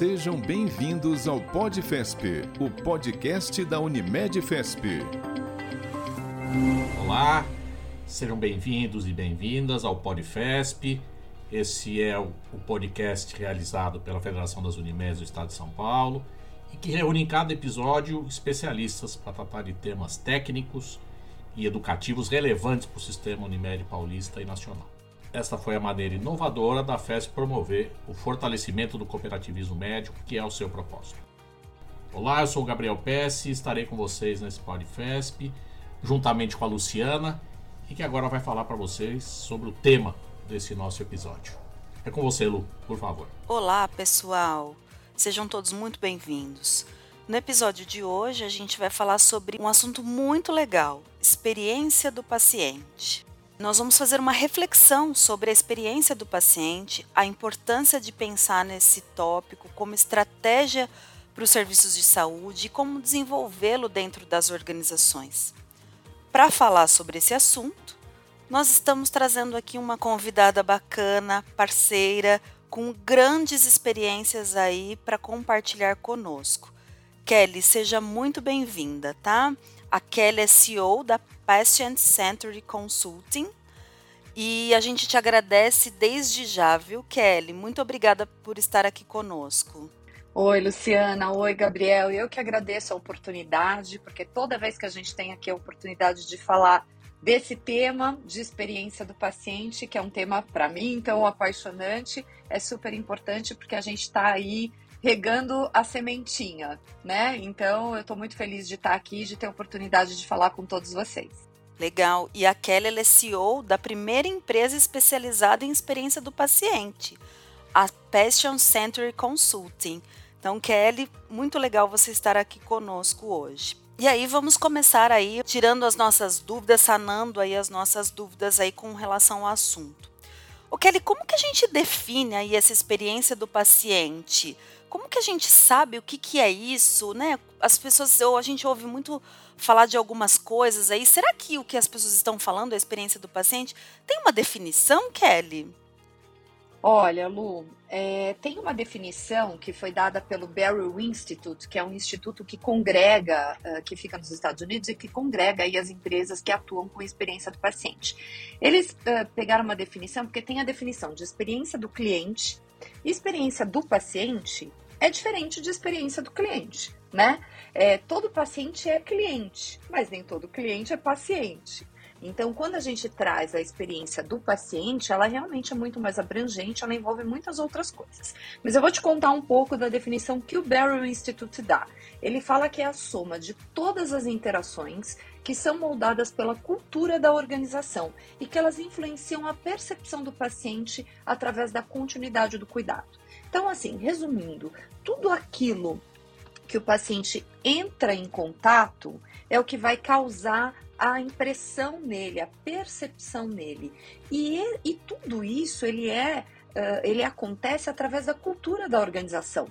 Sejam bem-vindos ao PodFesp, o podcast da Unimed Fesp. Olá, sejam bem-vindos e bem-vindas ao PodFesp. Esse é o, podcast realizado pela Federação das Unimedes do Estado de São Paulo e que reúne em cada episódio especialistas para tratar de temas técnicos e educativos relevantes para o sistema Unimed paulista e nacional. Esta foi a maneira inovadora da FESP promover o fortalecimento do cooperativismo médico, que é o seu propósito. Olá, eu sou o Gabriel Pesce e estarei com vocês nesse PodFesp, juntamente com a Luciana, e que agora vai falar para vocês sobre o tema desse nosso episódio. É com você, Lu, por favor. Olá, pessoal. Sejam todos muito bem-vindos. No episódio de hoje, a gente vai falar sobre um assunto muito legal: experiência do paciente. Nós vamos fazer uma reflexão sobre a experiência do paciente, a importância de pensar nesse tópico como estratégia para os serviços de saúde e como desenvolvê-lo dentro das organizações. Para falar sobre esse assunto, nós estamos trazendo aqui uma convidada bacana, parceira, com grandes experiências aí para compartilhar conosco. Kelly, seja muito bem-vinda, tá? A Kelly é CEO da Patient Century Consulting. E a gente te agradece desde já, viu, Kelly? Muito obrigada por estar aqui conosco. Oi, Luciana. Oi, Gabriel. Eu que agradeço a oportunidade, porque toda vez que a gente tem aqui a oportunidade de falar desse tema de experiência do paciente, que é um tema para mim tão apaixonante, é super importante porque a gente está aí regando a sementinha, né? Então eu estou muito feliz de estar aqui, de ter a oportunidade de falar com todos vocês. Legal. E a Kelly é CEO da primeira empresa especializada em experiência do paciente, a Passion Center Consulting. Então, Kelly, muito legal você estar aqui conosco hoje. E aí vamos começar aí tirando as nossas dúvidas, sanando aí as nossas dúvidas aí com relação ao assunto. O Kelly, como que a gente define aí essa experiência do paciente? Como que a gente sabe o que, que é isso, né? As pessoas, ou a gente ouve muito falar de algumas coisas aí. Será que o que as pessoas estão falando, a experiência do paciente, tem uma definição, Kelly? Olha, Lu, é, tem uma definição que foi dada pelo Barrow Institute, que é um instituto que congrega, uh, que fica nos Estados Unidos e que congrega aí as empresas que atuam com a experiência do paciente. Eles uh, pegaram uma definição, porque tem a definição de experiência do cliente, experiência do paciente é diferente de experiência do cliente, né? É, todo paciente é cliente, mas nem todo cliente é paciente. Então, quando a gente traz a experiência do paciente, ela realmente é muito mais abrangente, ela envolve muitas outras coisas. Mas eu vou te contar um pouco da definição que o Barrow Institute dá. Ele fala que é a soma de todas as interações que são moldadas pela cultura da organização e que elas influenciam a percepção do paciente através da continuidade do cuidado. Então, assim, resumindo, tudo aquilo que o paciente entra em contato é o que vai causar a impressão nele, a percepção nele. E, e tudo isso ele é Uh, ele acontece através da cultura da organização.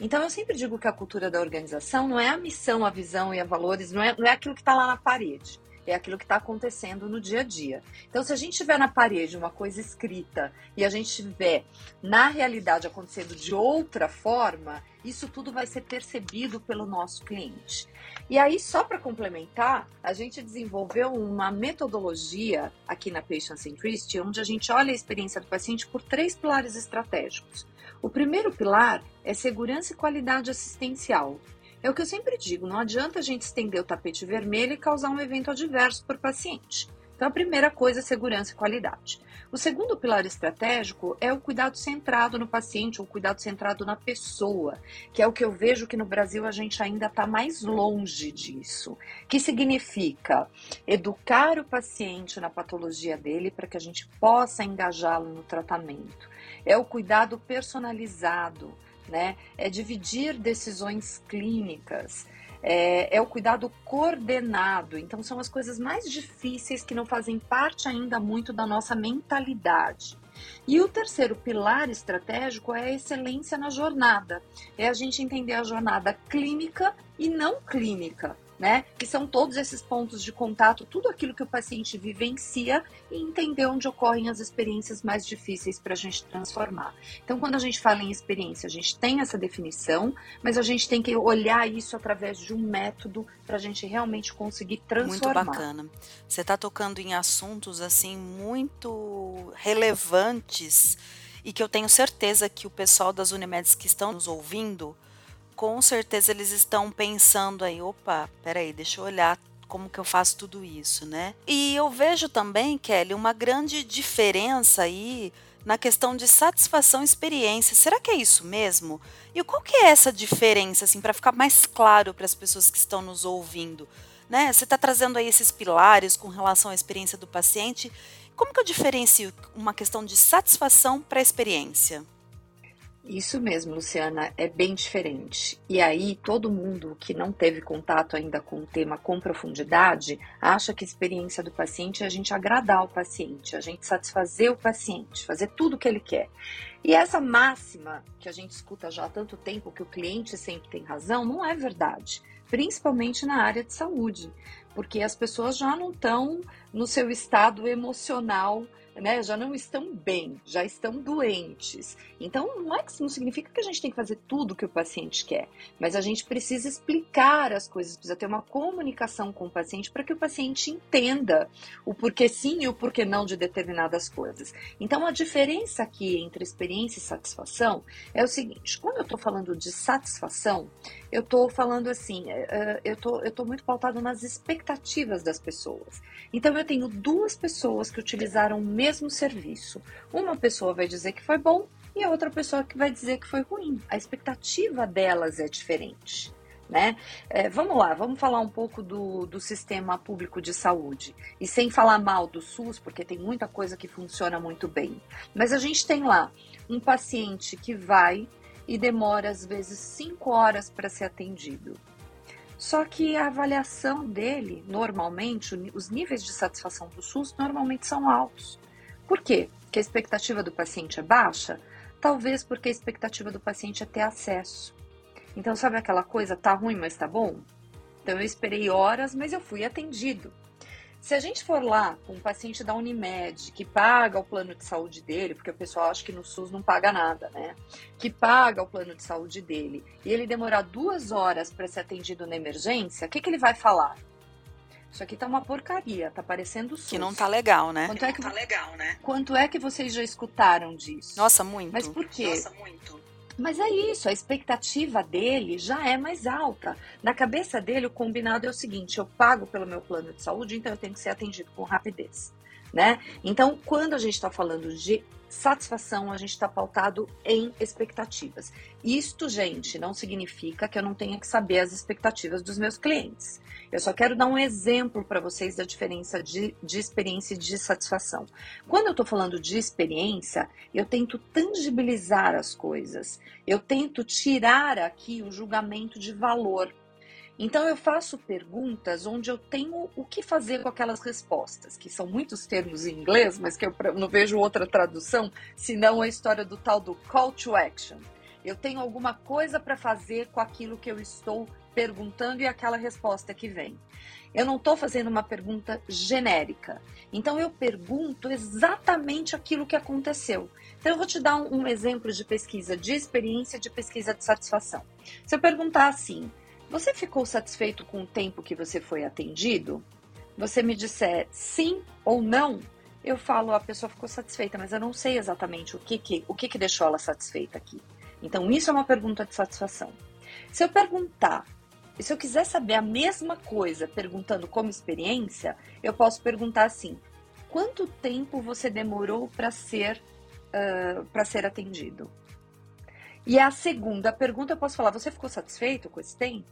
Então, eu sempre digo que a cultura da organização não é a missão, a visão e a valores, não é, não é aquilo que está lá na parede é aquilo que está acontecendo no dia a dia. Então, se a gente tiver na parede uma coisa escrita e a gente tiver na realidade acontecendo de outra forma, isso tudo vai ser percebido pelo nosso cliente. E aí, só para complementar, a gente desenvolveu uma metodologia aqui na Patient Centricity, onde a gente olha a experiência do paciente por três pilares estratégicos. O primeiro pilar é segurança e qualidade assistencial. É o que eu sempre digo, não adianta a gente estender o tapete vermelho e causar um evento adverso para o paciente. Então, a primeira coisa é segurança e qualidade. O segundo pilar estratégico é o cuidado centrado no paciente, ou cuidado centrado na pessoa, que é o que eu vejo que no Brasil a gente ainda está mais longe disso. Que significa educar o paciente na patologia dele para que a gente possa engajá-lo no tratamento. É o cuidado personalizado né? É dividir decisões clínicas, é, é, o cuidado coordenado. Então, são as coisas mais difíceis que não fazem parte ainda muito da nossa mentalidade. E o terceiro pilar estratégico é a excelência na jornada. É a gente entender a jornada clínica e não clínica. Né? Que são todos esses pontos de contato, tudo aquilo que o paciente vivencia e entender onde ocorrem as experiências mais difíceis para a gente transformar. Então, quando a gente fala em experiência, a gente tem essa definição, mas a gente tem que olhar isso através de um método para a gente realmente conseguir transformar. Muito bacana. Você está tocando em assuntos assim muito relevantes e que eu tenho certeza que o pessoal das Unimedes que estão nos ouvindo com certeza eles estão pensando aí, opa, peraí, deixa eu olhar como que eu faço tudo isso, né? E eu vejo também, Kelly, uma grande diferença aí na questão de satisfação e experiência. Será que é isso mesmo? E qual que é essa diferença, assim, para ficar mais claro para as pessoas que estão nos ouvindo? Né? Você está trazendo aí esses pilares com relação à experiência do paciente. Como que eu diferencio uma questão de satisfação para a experiência? Isso mesmo, Luciana, é bem diferente. E aí, todo mundo que não teve contato ainda com o tema com profundidade acha que a experiência do paciente é a gente agradar o paciente, a gente satisfazer o paciente, fazer tudo o que ele quer. E essa máxima que a gente escuta já há tanto tempo, que o cliente sempre tem razão, não é verdade, principalmente na área de saúde, porque as pessoas já não estão no seu estado emocional né, já não estão bem, já estão doentes. Então, não é que não significa que a gente tem que fazer tudo o que o paciente quer, mas a gente precisa explicar as coisas, precisa ter uma comunicação com o paciente para que o paciente entenda o porquê sim e o porquê não de determinadas coisas. Então, a diferença aqui entre experiência e satisfação é o seguinte: quando eu estou falando de satisfação, eu estou falando assim, é, é, eu tô, estou muito pautado nas expectativas das pessoas. Então, eu tenho duas pessoas que utilizaram o mesmo serviço. Uma pessoa vai dizer que foi bom e a outra pessoa que vai dizer que foi ruim. A expectativa delas é diferente. Né? É, vamos lá, vamos falar um pouco do, do sistema público de saúde. E sem falar mal do SUS, porque tem muita coisa que funciona muito bem. Mas a gente tem lá um paciente que vai e demora às vezes cinco horas para ser atendido. Só que a avaliação dele, normalmente, os níveis de satisfação do SUS normalmente são altos. Por quê? Porque a expectativa do paciente é baixa? Talvez porque a expectativa do paciente é ter acesso. Então, sabe aquela coisa, tá ruim, mas tá bom? Então, eu esperei horas, mas eu fui atendido. Se a gente for lá com um paciente da Unimed, que paga o plano de saúde dele, porque o pessoal acha que no SUS não paga nada, né? Que paga o plano de saúde dele, e ele demorar duas horas para ser atendido na emergência, o que, que ele vai falar? Isso aqui tá uma porcaria, tá parecendo SUS. Que não tá legal, né? Quanto é que, tá legal, né? Quanto é que vocês já escutaram disso? Nossa, muito. Mas por quê? Nossa, muito. Mas é isso, a expectativa dele já é mais alta. Na cabeça dele, o combinado é o seguinte: eu pago pelo meu plano de saúde, então eu tenho que ser atendido com rapidez. Né? Então, quando a gente está falando de satisfação, a gente está pautado em expectativas. Isto, gente, não significa que eu não tenha que saber as expectativas dos meus clientes. Eu só quero dar um exemplo para vocês da diferença de, de experiência e de satisfação. Quando eu estou falando de experiência, eu tento tangibilizar as coisas, eu tento tirar aqui o julgamento de valor. Então eu faço perguntas onde eu tenho o que fazer com aquelas respostas, que são muitos termos em inglês, mas que eu não vejo outra tradução, senão a história do tal do call to action. Eu tenho alguma coisa para fazer com aquilo que eu estou perguntando e aquela resposta que vem. Eu não estou fazendo uma pergunta genérica. Então eu pergunto exatamente aquilo que aconteceu. Então eu vou te dar um, um exemplo de pesquisa de experiência, de pesquisa de satisfação. Se eu perguntar assim, você ficou satisfeito com o tempo que você foi atendido? Você me disser sim ou não, eu falo a pessoa ficou satisfeita, mas eu não sei exatamente o que que, o que, que deixou ela satisfeita aqui. Então isso é uma pergunta de satisfação. Se eu perguntar se eu quiser saber a mesma coisa perguntando como experiência, eu posso perguntar assim: quanto tempo você demorou para ser uh, para ser atendido? E a segunda pergunta eu posso falar: você ficou satisfeito com esse tempo?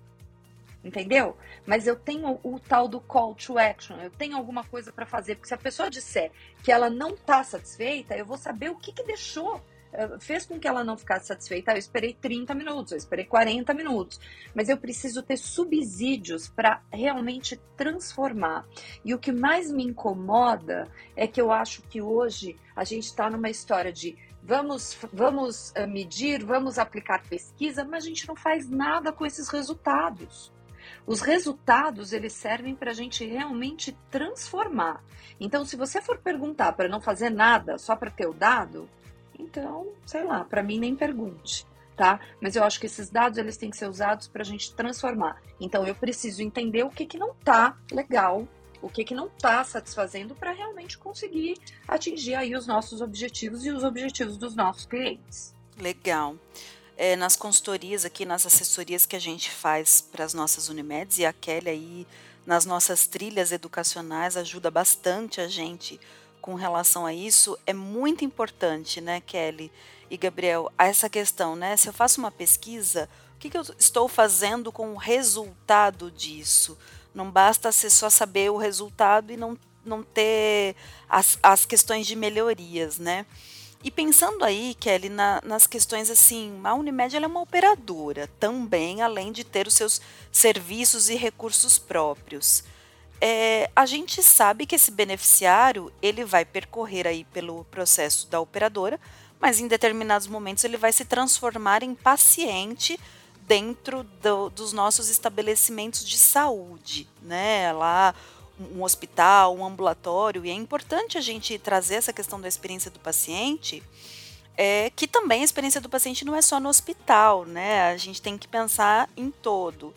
Entendeu? Mas eu tenho o, o tal do call to action, eu tenho alguma coisa para fazer, porque se a pessoa disser que ela não está satisfeita, eu vou saber o que, que deixou eh, fez com que ela não ficasse satisfeita. Eu esperei 30 minutos, eu esperei 40 minutos, mas eu preciso ter subsídios para realmente transformar. E o que mais me incomoda é que eu acho que hoje a gente está numa história de vamos, vamos eh, medir, vamos aplicar pesquisa, mas a gente não faz nada com esses resultados. Os resultados eles servem para a gente realmente transformar. Então, se você for perguntar para não fazer nada só para ter o dado, então, sei lá, para mim nem pergunte, tá? Mas eu acho que esses dados eles têm que ser usados para a gente transformar. Então, eu preciso entender o que, que não tá legal, o que, que não está satisfazendo para realmente conseguir atingir aí os nossos objetivos e os objetivos dos nossos clientes. Legal. É, nas consultorias aqui, nas assessorias que a gente faz para as nossas Unimedes, e a Kelly aí nas nossas trilhas educacionais ajuda bastante a gente com relação a isso, é muito importante, né, Kelly e Gabriel, essa questão, né? Se eu faço uma pesquisa, o que, que eu estou fazendo com o resultado disso? Não basta ser só saber o resultado e não, não ter as, as questões de melhorias, né? E pensando aí, Kelly, na, nas questões assim, a Unimed é uma operadora também, além de ter os seus serviços e recursos próprios. É, a gente sabe que esse beneficiário ele vai percorrer aí pelo processo da operadora, mas em determinados momentos ele vai se transformar em paciente dentro do, dos nossos estabelecimentos de saúde, né? Lá um hospital, um ambulatório, e é importante a gente trazer essa questão da experiência do paciente, é, que também a experiência do paciente não é só no hospital, né? A gente tem que pensar em todo.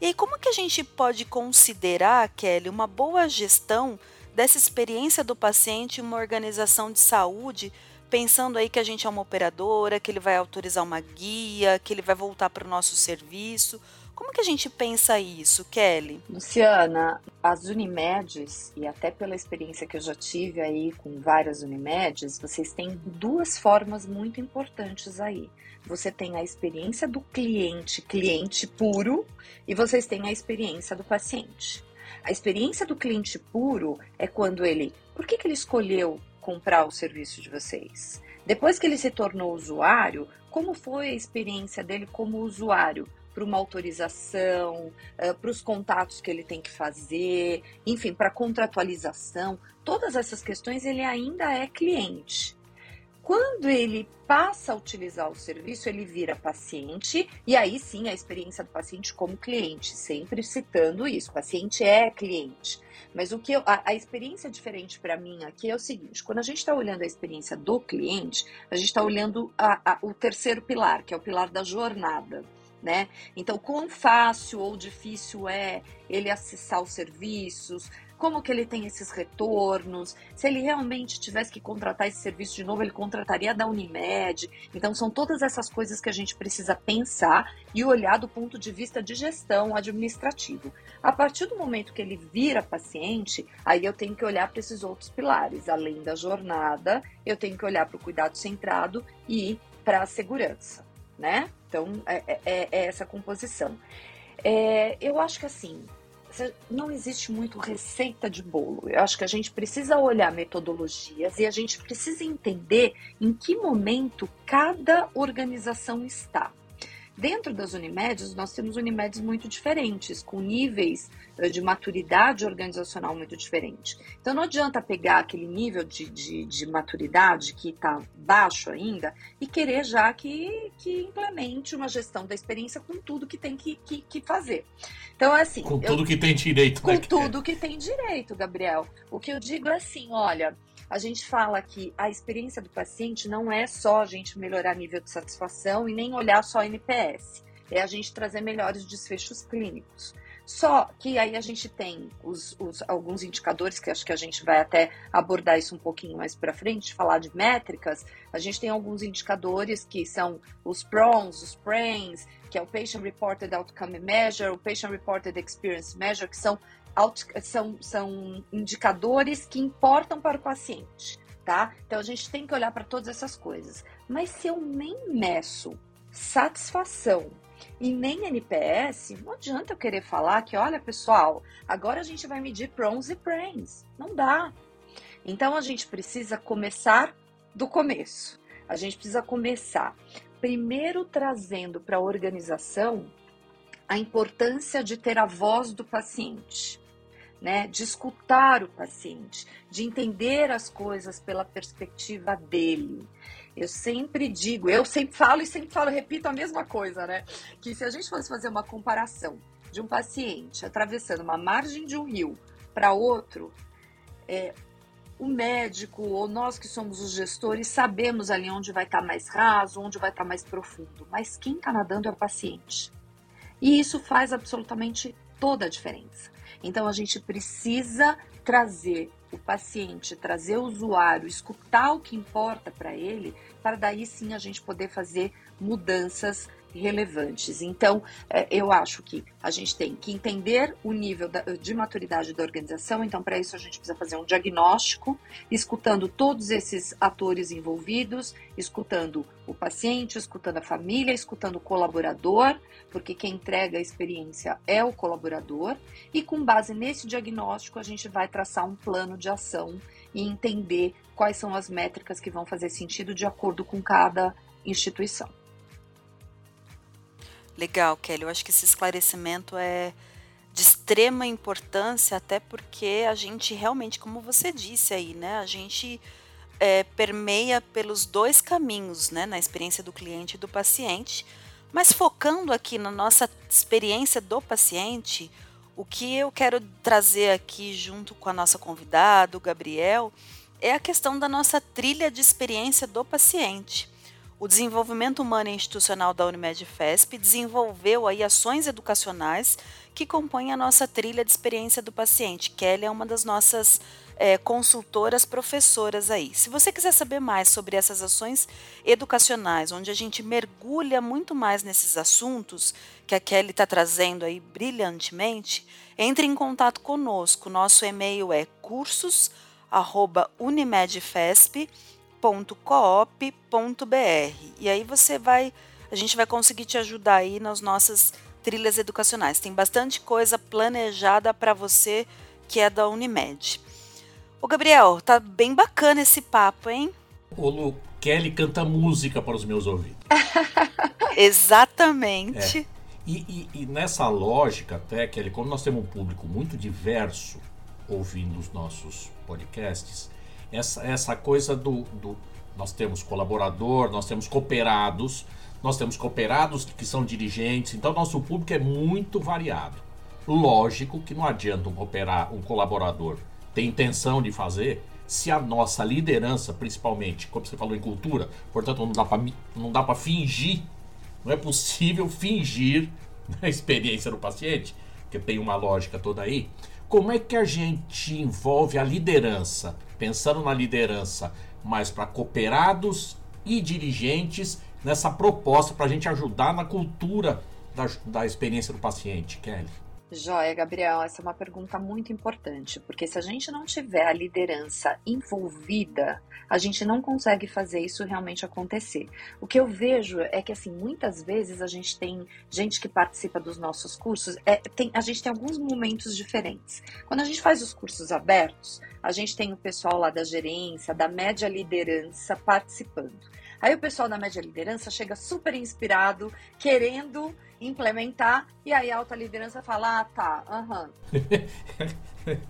E aí, como que a gente pode considerar, Kelly, uma boa gestão dessa experiência do paciente uma organização de saúde, pensando aí que a gente é uma operadora, que ele vai autorizar uma guia, que ele vai voltar para o nosso serviço? Como que a gente pensa isso, Kelly? Luciana, as Unimedes, e até pela experiência que eu já tive aí com várias Unimedes, vocês têm duas formas muito importantes aí. Você tem a experiência do cliente, cliente puro, e vocês têm a experiência do paciente. A experiência do cliente puro é quando ele. Por que, que ele escolheu comprar o serviço de vocês? Depois que ele se tornou usuário, como foi a experiência dele como usuário? para uma autorização, para os contatos que ele tem que fazer, enfim, para contratualização, todas essas questões ele ainda é cliente. Quando ele passa a utilizar o serviço, ele vira paciente, e aí sim a experiência do paciente como cliente, sempre citando isso: paciente é cliente. Mas o que eu, a, a experiência diferente para mim aqui é o seguinte: quando a gente está olhando a experiência do cliente, a gente está olhando a, a, o terceiro pilar, que é o pilar da jornada né? Então, quão fácil ou difícil é ele acessar os serviços, como que ele tem esses retornos, se ele realmente tivesse que contratar esse serviço de novo, ele contrataria da Unimed. Então, são todas essas coisas que a gente precisa pensar e olhar do ponto de vista de gestão administrativo. A partir do momento que ele vira paciente, aí eu tenho que olhar para esses outros pilares. Além da jornada, eu tenho que olhar para o cuidado centrado e para a segurança, né? Então, é, é, é essa composição. É, eu acho que assim, não existe muito receita de bolo. Eu acho que a gente precisa olhar metodologias e a gente precisa entender em que momento cada organização está. Dentro das Unimedes, nós temos Unimedes muito diferentes, com níveis de maturidade organizacional muito diferentes. Então, não adianta pegar aquele nível de, de, de maturidade que está baixo ainda e querer já que, que implemente uma gestão da experiência com tudo que tem que, que, que fazer. Então, é assim. Com tudo que tem direito, Com né? tudo que tem direito, Gabriel. O que eu digo é assim: olha a gente fala que a experiência do paciente não é só a gente melhorar nível de satisfação e nem olhar só NPS, é a gente trazer melhores desfechos clínicos. Só que aí a gente tem os, os, alguns indicadores que acho que a gente vai até abordar isso um pouquinho mais para frente, falar de métricas. A gente tem alguns indicadores que são os PRONs, os PRANs, que é o Patient Reported Outcome Measure, o Patient Reported Experience Measure, que são são, são indicadores que importam para o paciente, tá? Então a gente tem que olhar para todas essas coisas. Mas se eu nem meço satisfação e nem NPS, não adianta eu querer falar que, olha, pessoal, agora a gente vai medir PRONs e PRANs. Não dá. Então a gente precisa começar do começo. A gente precisa começar primeiro trazendo para a organização a importância de ter a voz do paciente né, de escutar o paciente, de entender as coisas pela perspectiva dele. Eu sempre digo, eu sempre falo e sempre falo, repito a mesma coisa, né? Que se a gente fosse fazer uma comparação de um paciente atravessando uma margem de um rio para outro, é, o médico ou nós que somos os gestores sabemos ali onde vai estar tá mais raso, onde vai estar tá mais profundo, mas quem está nadando é o paciente. E isso faz absolutamente toda a diferença. Então a gente precisa trazer o paciente, trazer o usuário, escutar o que importa para ele, para daí sim a gente poder fazer mudanças relevantes. Então, é, eu acho que a gente tem que entender o nível de maturidade da organização. Então, para isso, a gente precisa fazer um diagnóstico, escutando todos esses atores envolvidos, escutando o paciente, escutando a família, escutando o colaborador, porque quem entrega a experiência é o colaborador. E com base nesse diagnóstico, a gente vai traçar um plano de ação e entender quais são as métricas que vão fazer sentido de acordo com cada instituição. Legal, Kelly. Eu acho que esse esclarecimento é de extrema importância, até porque a gente realmente, como você disse aí, né, a gente é, permeia pelos dois caminhos, né, na experiência do cliente e do paciente. Mas focando aqui na nossa experiência do paciente, o que eu quero trazer aqui junto com a nossa convidada, o Gabriel, é a questão da nossa trilha de experiência do paciente. O desenvolvimento humano e institucional da Unimed FESP desenvolveu aí ações educacionais que compõem a nossa trilha de experiência do paciente. Kelly é uma das nossas é, consultoras professoras aí. Se você quiser saber mais sobre essas ações educacionais, onde a gente mergulha muito mais nesses assuntos que a Kelly está trazendo aí brilhantemente, entre em contato conosco. Nosso e-mail é cursos@unimedfesp.com www.coop.br. E aí você vai, a gente vai conseguir te ajudar aí nas nossas trilhas educacionais. Tem bastante coisa planejada para você que é da Unimed. Ô Gabriel, tá bem bacana esse papo, hein? Ô Lu, Kelly canta música para os meus ouvidos. Exatamente. É. E, e, e, nessa lógica, até, Kelly, como nós temos um público muito diverso ouvindo os nossos podcasts, essa, essa coisa do, do. Nós temos colaborador, nós temos cooperados, nós temos cooperados que são dirigentes, então nosso público é muito variado. Lógico que não adianta um, cooperar, um colaborador ter intenção de fazer se a nossa liderança, principalmente, como você falou em cultura, portanto não dá para fingir, não é possível fingir a experiência do paciente, porque tem uma lógica toda aí. Como é que a gente envolve a liderança pensando na liderança mais para cooperados e dirigentes nessa proposta para a gente ajudar na cultura da, da experiência do paciente, Kelly? Joia, Gabriel, essa é uma pergunta muito importante, porque se a gente não tiver a liderança envolvida, a gente não consegue fazer isso realmente acontecer. O que eu vejo é que, assim, muitas vezes a gente tem gente que participa dos nossos cursos, é, tem, a gente tem alguns momentos diferentes. Quando a gente faz os cursos abertos, a gente tem o pessoal lá da gerência, da média liderança participando. Aí o pessoal da média liderança chega super inspirado, querendo implementar, e aí a alta liderança fala: ah, tá, aham. Uhum.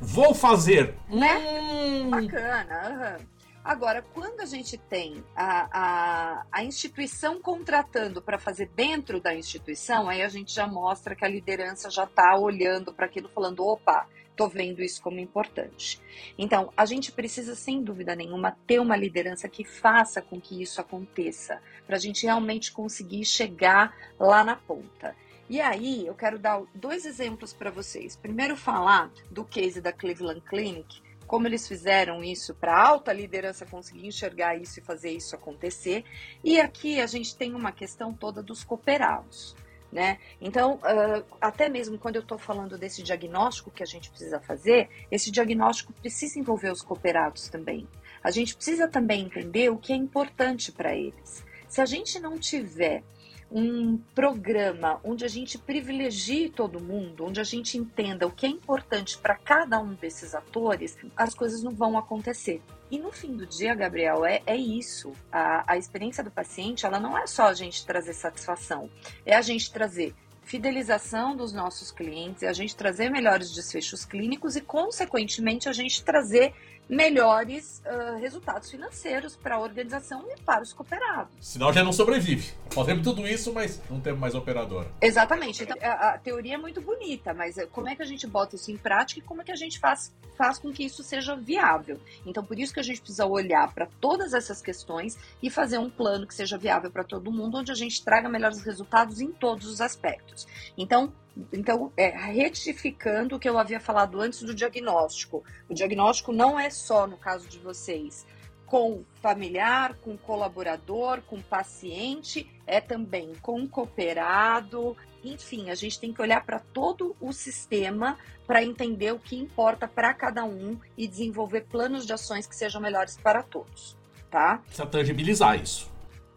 Vou fazer. Né? Hum. Bacana, aham. Uhum. Agora, quando a gente tem a, a, a instituição contratando para fazer dentro da instituição, aí a gente já mostra que a liderança já está olhando para aquilo, falando: opa, estou vendo isso como importante. Então, a gente precisa, sem dúvida nenhuma, ter uma liderança que faça com que isso aconteça, para a gente realmente conseguir chegar lá na ponta. E aí, eu quero dar dois exemplos para vocês. Primeiro, falar do case da Cleveland Clinic, como eles fizeram isso para a alta liderança conseguir enxergar isso e fazer isso acontecer. E aqui a gente tem uma questão toda dos cooperados. Né? Então, uh, até mesmo quando eu estou falando desse diagnóstico que a gente precisa fazer, esse diagnóstico precisa envolver os cooperados também. A gente precisa também entender o que é importante para eles. Se a gente não tiver um programa onde a gente privilegie todo mundo, onde a gente entenda o que é importante para cada um desses atores, as coisas não vão acontecer. E no fim do dia, Gabriel, é, é isso. A, a experiência do paciente, ela não é só a gente trazer satisfação, é a gente trazer fidelização dos nossos clientes, é a gente trazer melhores desfechos clínicos e, consequentemente, a gente trazer melhores uh, resultados financeiros para a organização e para os cooperados. Senão já não sobrevive. Fazemos tudo isso, mas não temos mais operadora. Exatamente. Então, a, a, teoria é muito bonita, mas eh, como é que a gente bota isso em prática e como é que a gente faz, faz com que isso seja viável? Então, por isso que a gente precisa olhar para todas essas questões e fazer um plano que seja viável para todo mundo, onde a gente traga melhores resultados em todos os aspectos. Então, então, é, retificando o que eu havia falado antes do diagnóstico. O diagnóstico não é só, no caso de vocês, com familiar, com colaborador, com paciente, é também com cooperado. Enfim, a gente tem que olhar para todo o sistema para entender o que importa para cada um e desenvolver planos de ações que sejam melhores para todos, tá? Precisa tangibilizar isso.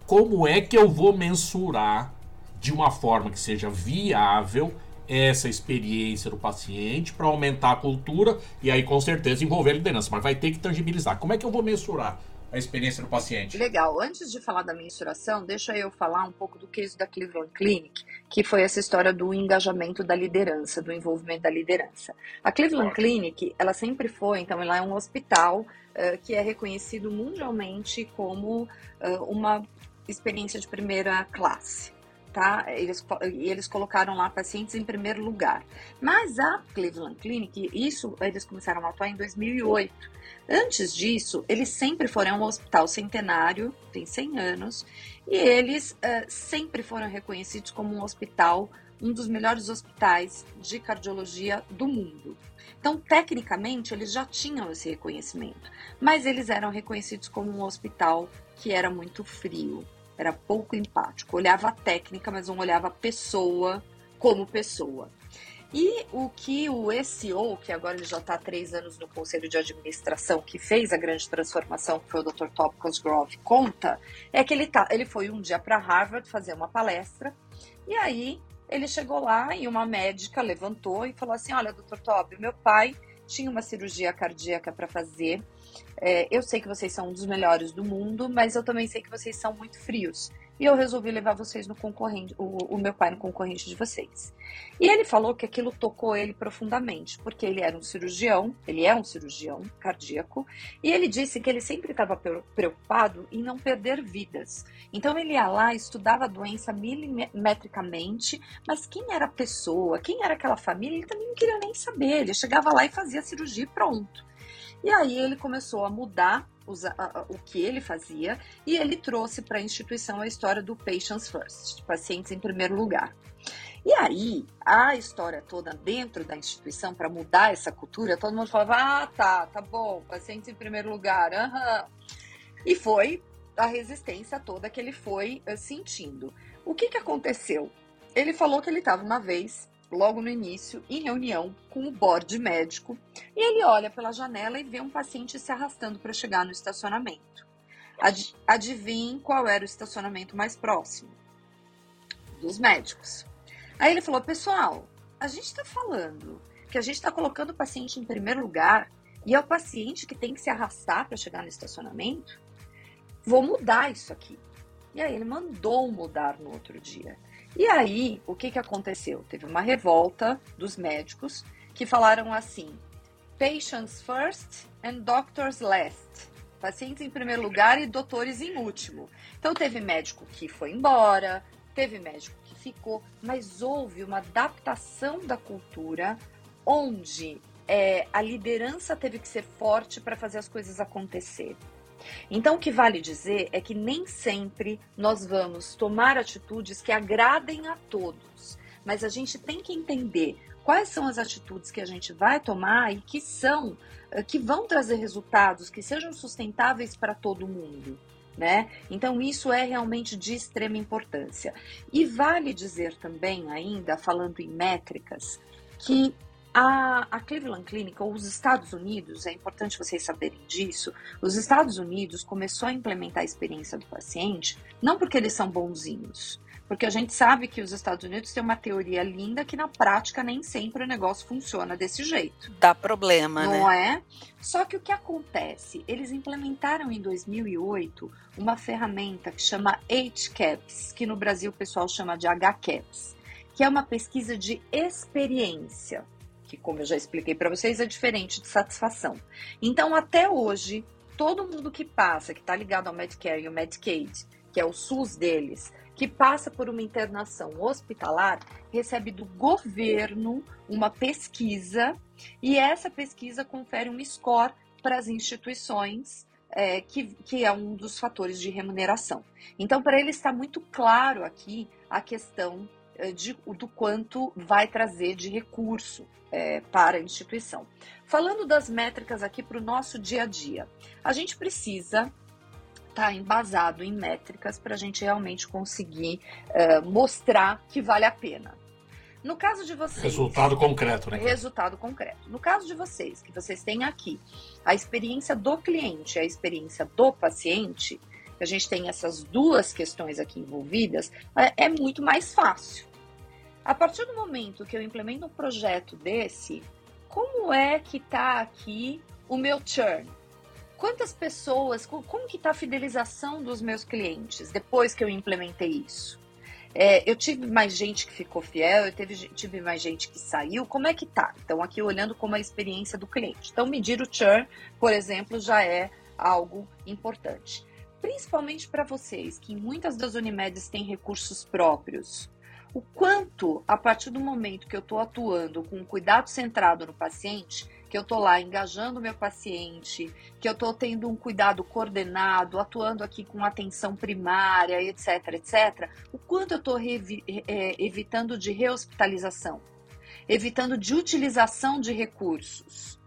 Como é que eu vou mensurar de uma forma que seja viável essa experiência do paciente para aumentar a cultura e aí com certeza envolver a liderança, mas vai ter que tangibilizar. Como é que eu vou mensurar a experiência do paciente? Legal. Antes de falar da mensuração, deixa eu falar um pouco do case da Cleveland Clinic, que foi essa história do engajamento da liderança, do envolvimento da liderança. A Cleveland Clinic, ela sempre foi, então, ela é um hospital uh, que é reconhecido mundialmente como uh, uma experiência de primeira classe tá? Eles, eles colocaram lá pacientes em primeiro lugar. Mas a Cleveland Clinic, isso eles começaram a atuar em 2008. Antes disso, eles sempre foram um hospital centenário, tem 100 anos, e eles uh, sempre foram reconhecidos como um hospital, um dos melhores hospitais de cardiologia do mundo. Então, tecnicamente, eles já tinham esse reconhecimento, mas eles eram reconhecidos como um hospital que era muito frio, era pouco empático. Olhava a técnica, mas não olhava a pessoa como pessoa. E o que o SEO, que agora ele já está há três anos no Conselho de Administração, que fez a grande transformação, que foi o Dr. Top Cosgrove, conta, é que ele, tá, ele foi um dia para Harvard fazer uma palestra, e aí ele chegou lá e uma médica levantou e falou assim: Olha, Dr. Top, meu pai tinha uma cirurgia cardíaca para fazer é, eu sei que vocês são um dos melhores do mundo, mas eu também sei que vocês são muito frios. E eu resolvi levar vocês no concorrente, o, o, meu pai no concorrente de vocês. E ele falou que aquilo tocou ele profundamente, porque ele era um cirurgião, ele é um cirurgião cardíaco, e ele disse que ele sempre estava preocupado em não perder vidas. Então ele ia lá, estudava a doença milimetricamente, mas quem era a pessoa, quem era aquela família, ele também não queria nem saber. Ele chegava lá e fazia a cirurgia e pronto. E aí ele começou a mudar a, a, o que ele fazia e ele trouxe para a instituição a história do Patients First, pacientes em primeiro lugar. E aí, a história toda dentro da instituição, para mudar essa cultura, todo mundo falava: ah, tá, tá bom, pacientes em primeiro lugar, aham. E foi a resistência toda que ele foi uh, sentindo. O que, que aconteceu? Ele falou que ele estava uma vez logo no início, em reunião com o board médico, e ele olha pela janela e vê um paciente se arrastando para chegar no estacionamento. Ad adivinhe qual era o estacionamento mais próximo? Dos médicos. Aí ele falou: Pessoal, a gente está falando que a gente está colocando o paciente em primeiro lugar e é o paciente que tem que se arrastar para chegar no estacionamento? Vou mudar isso aqui. E aí ele mandou mudar no outro dia. E aí, o que, que aconteceu? Teve uma revolta dos médicos que falaram assim: patients first and doctors last. Pacientes em primeiro lugar e doutores em último. Então, teve médico que foi embora, teve médico que ficou, mas houve uma adaptação da cultura onde é, a liderança teve que ser forte para fazer as coisas acontecer. Então, o que vale dizer é que nem sempre nós vamos tomar atitudes que agradem a todos, mas a gente tem que entender quais são as atitudes que a gente vai tomar e que são eh, que vão trazer resultados que sejam sustentáveis para todo mundo. Né? Então, isso é realmente de extrema importância. E vale dizer também, ainda falando em métricas, que a, a, Cleveland Clinic, ou os Estados Unidos, é importante vocês saberem disso, os Estados Unidos começou a implementar a experiência do paciente, não porque eles são bonzinhos, porque a gente sabe que os Estados Unidos têm uma teoria linda que na prática nem sempre o negócio funciona desse jeito. Dá problema, não né? Não é? Só que o que acontece? Eles implementaram em 2008 uma ferramenta que chama HCAPS, que no Brasil o pessoal chama de HCAPS, que é uma pesquisa de experiência. Que, como eu já expliquei para vocês, é diferente de satisfação. Então, até hoje, todo mundo que passa, que está ligado ao Medicare e ao Medicaid, que é o SUS deles, que passa por uma internação hospitalar, recebe do governo uma pesquisa e essa pesquisa confere um score para as instituições, é, que, que é um dos fatores de remuneração. Então, para ele está muito claro aqui a questão de, do quanto vai trazer de recurso é, para a instituição. Falando das métricas aqui para o nosso dia a dia, a gente precisa estar tá embasado em métricas para a gente realmente conseguir é, mostrar que vale a pena. No caso de vocês. Resultado concreto, né? Resultado concreto. No caso de vocês, que vocês têm aqui a experiência do cliente, a experiência do paciente, a gente tem essas duas questões aqui envolvidas, é, é muito mais fácil. A partir do momento que eu implemento um projeto desse, como é que está aqui o meu churn? Quantas pessoas, como que está a fidelização dos meus clientes depois que eu implementei isso? É, eu tive mais gente que ficou fiel, eu teve, tive mais gente que saiu. Como é que tá? Então, aqui olhando como a experiência do cliente. Então, medir o churn, por exemplo, já é algo importante. Principalmente para vocês, que muitas das Unimedes têm recursos próprios. O quanto, a partir do momento que eu estou atuando com cuidado centrado no paciente, que eu estou lá engajando o meu paciente, que eu estou tendo um cuidado coordenado, atuando aqui com atenção primária, etc, etc, o quanto eu estou é, evitando de rehospitalização, evitando de utilização de recursos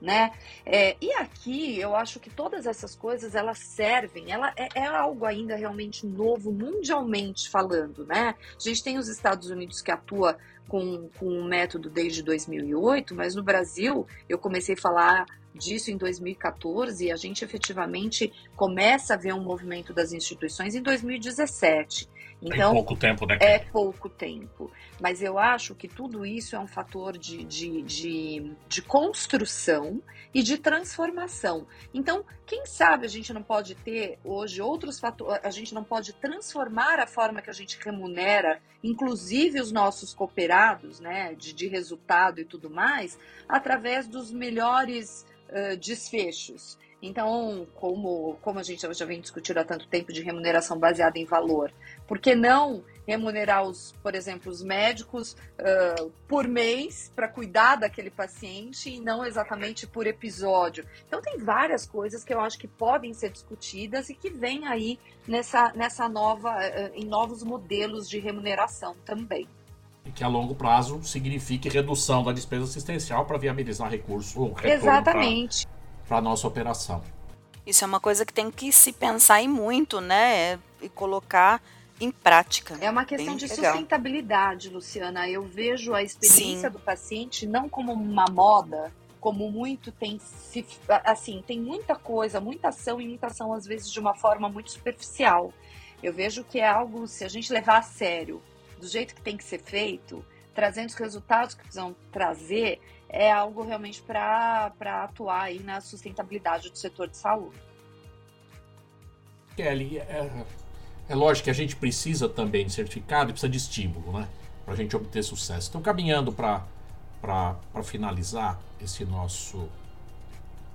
né? É, e aqui eu acho que todas essas coisas elas servem, ela é, é, algo ainda realmente novo mundialmente falando, né? A gente tem os Estados Unidos que atua com, com um método desde 2008, mas no Brasil eu comecei a falar disso em 2014 e a gente efetivamente começa a ver um movimento das instituições em 2017. Então, é pouco tempo, né? É pouco tempo. Mas eu acho que tudo isso é um fator de, de, de, de construção e de transformação. Então, quem sabe a gente não pode ter hoje outros fatores, a gente não pode transformar a forma que a gente remunera, inclusive os nossos cooperados, né, de, de resultado e tudo mais, através dos melhores uh, desfechos. Então, como, como a gente já vem discutindo há tanto tempo de remuneração baseada em valor, por que não remunerar, os, por exemplo, os médicos uh, por mês para cuidar daquele paciente e não exatamente por episódio? Então, tem várias coisas que eu acho que podem ser discutidas e que vêm aí nessa, nessa nova, uh, em novos modelos de remuneração também. E que a longo prazo signifique redução da despesa assistencial para viabilizar recurso. Exatamente. Para a nossa operação. Isso é uma coisa que tem que se pensar em muito, né? E colocar em prática. É uma questão de legal. sustentabilidade, Luciana. Eu vejo a experiência Sim. do paciente não como uma moda, como muito tem assim, tem muita coisa, muita ação e muita ação às vezes de uma forma muito superficial. Eu vejo que é algo, se a gente levar a sério, do jeito que tem que ser feito, trazendo os resultados que precisam trazer, é algo realmente para atuar aí na sustentabilidade do setor de saúde. Kelly, é, é lógico que a gente precisa também de certificado e precisa de estímulo, né? Para a gente obter sucesso. Então, caminhando para finalizar esse nosso,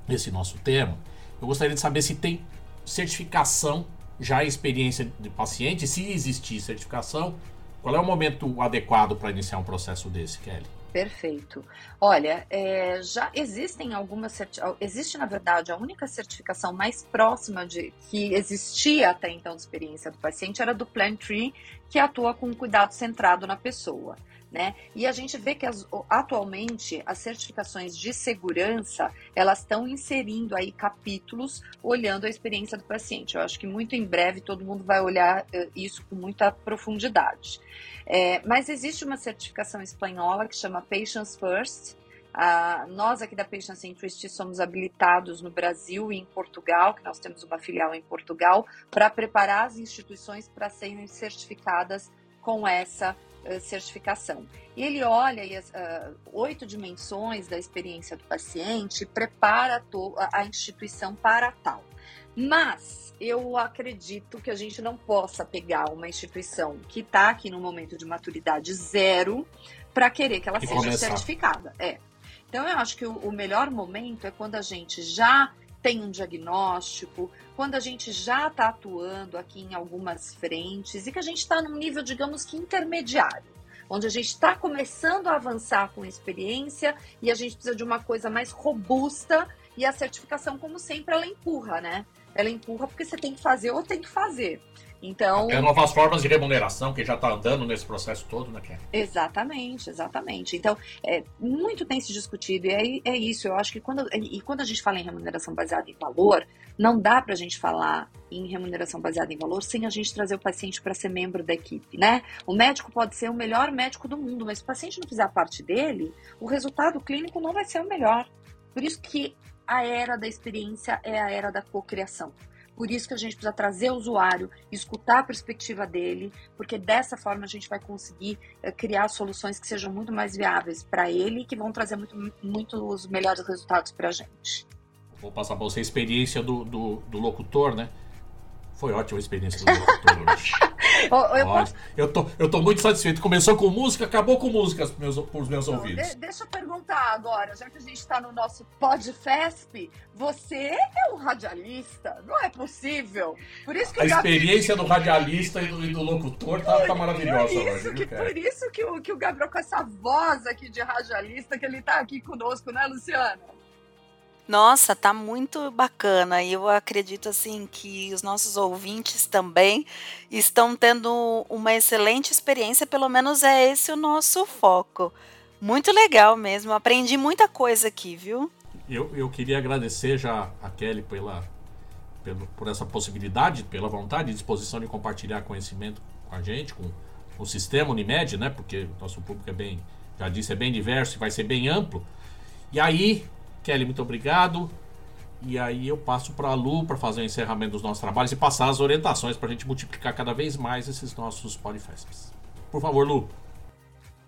esse nosso tema, eu gostaria de saber se tem certificação já em experiência de paciente, se existir certificação, qual é o momento adequado para iniciar um processo desse, Kelly? Perfeito. Olha, é, já existem algumas existe na verdade a única certificação mais próxima de que existia até então de experiência do paciente era do Plan Tree, que atua com um cuidado centrado na pessoa. Né? E a gente vê que as, atualmente as certificações de segurança elas estão inserindo aí capítulos olhando a experiência do paciente. Eu acho que muito em breve todo mundo vai olhar uh, isso com muita profundidade. É, mas existe uma certificação espanhola que chama Patients First. Ah, nós aqui da Patients Interest somos habilitados no Brasil e em Portugal, que nós temos uma filial em Portugal, para preparar as instituições para serem certificadas com essa uh, certificação. E ele olha as uh, oito dimensões da experiência do paciente, prepara a, a instituição para tal. Mas eu acredito que a gente não possa pegar uma instituição que está aqui no momento de maturidade zero para querer que ela e seja começar. certificada. É. Então, eu acho que o, o melhor momento é quando a gente já tem um diagnóstico, quando a gente já está atuando aqui em algumas frentes e que a gente está num nível, digamos que intermediário, onde a gente está começando a avançar com experiência e a gente precisa de uma coisa mais robusta e a certificação, como sempre, ela empurra, né? Ela empurra porque você tem que fazer ou tem que fazer. Então. Até novas formas de remuneração que já está andando nesse processo todo, né, Ken? Exatamente, exatamente. Então, é, muito tem se discutido, e é, é isso. Eu acho que quando, e quando a gente fala em remuneração baseada em valor, não dá para a gente falar em remuneração baseada em valor sem a gente trazer o paciente para ser membro da equipe, né? O médico pode ser o melhor médico do mundo, mas se o paciente não fizer parte dele, o resultado clínico não vai ser o melhor. Por isso que a era da experiência é a era da cocriação. Por isso que a gente precisa trazer o usuário, escutar a perspectiva dele, porque dessa forma a gente vai conseguir é, criar soluções que sejam muito mais viáveis para ele e que vão trazer muito, muito os melhores resultados para a gente. Vou passar para você a experiência do, do, do locutor, né? Foi ótima a experiência do locutor hoje. Eu, posso... eu, tô, eu tô muito satisfeito. Começou com música, acabou com música para meus, os meus então, ouvidos. De, deixa eu perguntar agora, já que a gente está no nosso PodFesp, você é um radialista? Não é possível. Por isso que a experiência do radialista e do, e do locutor tá, tá maravilhosa por isso hoje. Que, por isso que o, que o Gabriel, com essa voz aqui de radialista, que ele tá aqui conosco, né, Luciana? Nossa, tá muito bacana. E eu acredito assim que os nossos ouvintes também estão tendo uma excelente experiência, pelo menos é esse o nosso foco. Muito legal mesmo. Aprendi muita coisa aqui, viu? Eu, eu queria agradecer já a Kelly pela, pela, por essa possibilidade, pela vontade e disposição de compartilhar conhecimento com a gente, com o sistema Unimed, né? Porque nosso público é bem, já disse, é bem diverso e vai ser bem amplo. E aí, Kelly, muito obrigado. E aí eu passo para a Lu para fazer o encerramento dos nossos trabalhos e passar as orientações para a gente multiplicar cada vez mais esses nossos Polifesps. Por favor, Lu.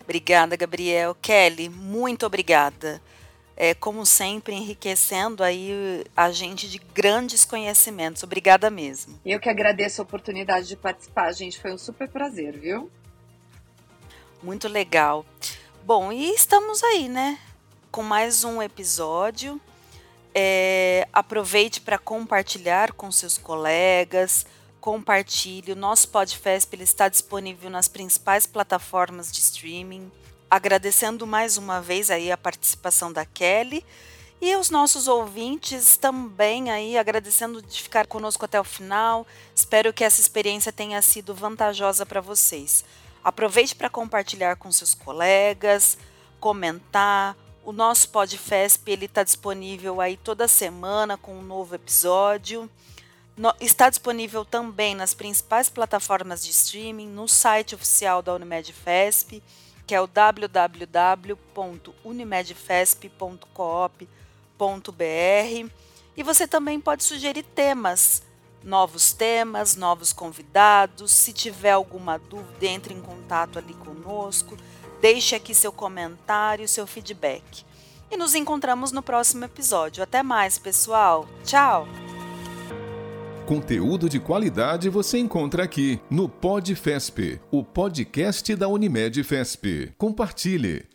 Obrigada, Gabriel. Kelly, muito obrigada. É, como sempre, enriquecendo aí a gente de grandes conhecimentos. Obrigada mesmo. Eu que agradeço a oportunidade de participar, gente. Foi um super prazer, viu? Muito legal. Bom, e estamos aí, né? Com mais um episódio. É, aproveite para compartilhar com seus colegas, compartilhe. O nosso Podfesp ele está disponível nas principais plataformas de streaming. Agradecendo mais uma vez aí a participação da Kelly e os nossos ouvintes também aí agradecendo de ficar conosco até o final. Espero que essa experiência tenha sido vantajosa para vocês. Aproveite para compartilhar com seus colegas, comentar, o nosso Podfesp ele está disponível aí toda semana com um novo episódio. No, está disponível também nas principais plataformas de streaming, no site oficial da Unimed Fesp, que é o www.unimedfesp.coop.br. E você também pode sugerir temas, novos temas, novos convidados. Se tiver alguma dúvida, entre em contato ali conosco. Deixe aqui seu comentário, seu feedback. E nos encontramos no próximo episódio. Até mais, pessoal. Tchau! Conteúdo de qualidade você encontra aqui no PodFesp, o podcast da Unimed Fesp. Compartilhe.